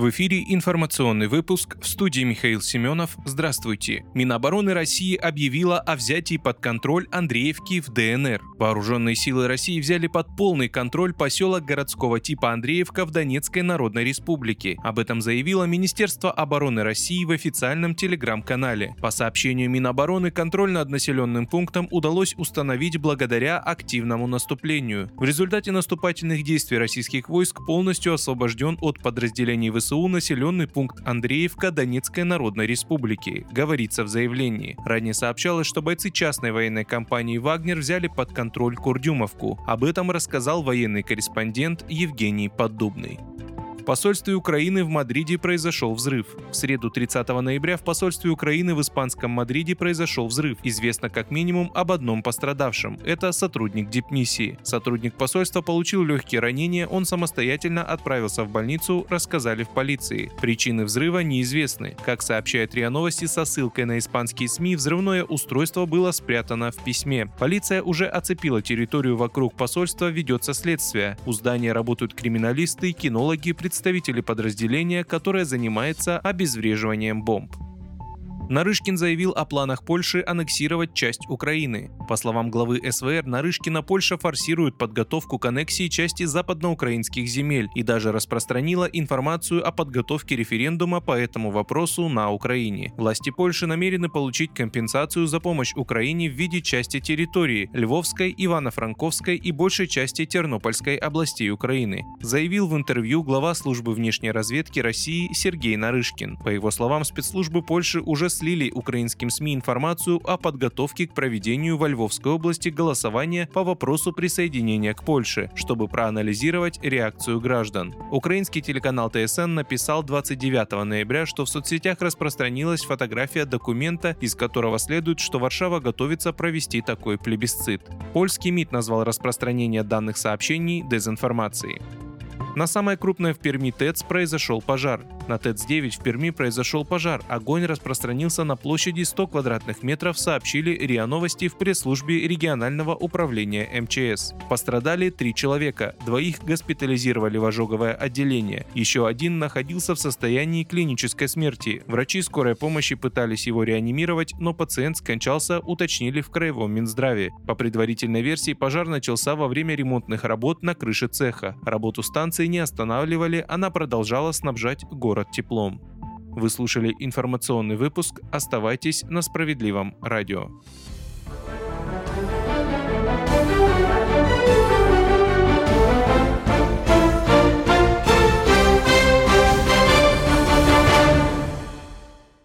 В эфире информационный выпуск в студии Михаил Семенов. Здравствуйте. Минобороны России объявила о взятии под контроль Андреевки в ДНР. Вооруженные силы России взяли под полный контроль поселок городского типа Андреевка в Донецкой Народной Республике. Об этом заявило Министерство обороны России в официальном телеграм-канале. По сообщению Минобороны, контроль над населенным пунктом удалось установить благодаря активному наступлению. В результате наступательных действий российских войск полностью освобожден от подразделений ВСУ ВСУ населенный пункт Андреевка Донецкой Народной Республики, говорится в заявлении. Ранее сообщалось, что бойцы частной военной компании «Вагнер» взяли под контроль Курдюмовку. Об этом рассказал военный корреспондент Евгений Поддубный. Посольстве Украины в Мадриде произошел взрыв. В среду 30 ноября в посольстве Украины в испанском Мадриде произошел взрыв. Известно как минимум об одном пострадавшем. Это сотрудник дипмиссии. Сотрудник посольства получил легкие ранения, он самостоятельно отправился в больницу, рассказали в полиции. Причины взрыва неизвестны. Как сообщает РИА Новости со ссылкой на испанские СМИ, взрывное устройство было спрятано в письме. Полиция уже оцепила территорию вокруг посольства, ведется следствие. У здания работают криминалисты, кинологи, представители подразделения, которое занимается обезвреживанием бомб. Нарышкин заявил о планах Польши аннексировать часть Украины. По словам главы СВР, Нарышкина Польша форсирует подготовку к аннексии части западноукраинских земель и даже распространила информацию о подготовке референдума по этому вопросу на Украине. Власти Польши намерены получить компенсацию за помощь Украине в виде части территории Львовской, Ивано-Франковской и большей части Тернопольской областей Украины, заявил в интервью глава службы внешней разведки России Сергей Нарышкин. По его словам, спецслужбы Польши уже слили украинским СМИ информацию о подготовке к проведению во Львовской области голосования по вопросу присоединения к Польше, чтобы проанализировать реакцию граждан. Украинский телеканал ТСН написал 29 ноября, что в соцсетях распространилась фотография документа, из которого следует, что Варшава готовится провести такой плебисцит. Польский МИД назвал распространение данных сообщений дезинформацией. На самой крупной в Перми ТЭЦ произошел пожар. На ТЭЦ-9 в Перми произошел пожар. Огонь распространился на площади 100 квадратных метров, сообщили РИА Новости в пресс-службе регионального управления МЧС. Пострадали три человека. Двоих госпитализировали в ожоговое отделение. Еще один находился в состоянии клинической смерти. Врачи скорой помощи пытались его реанимировать, но пациент скончался, уточнили в Краевом Минздраве. По предварительной версии, пожар начался во время ремонтных работ на крыше цеха. Работу станции не останавливали, она продолжала снабжать город теплом. Вы слушали информационный выпуск. Оставайтесь на справедливом радио.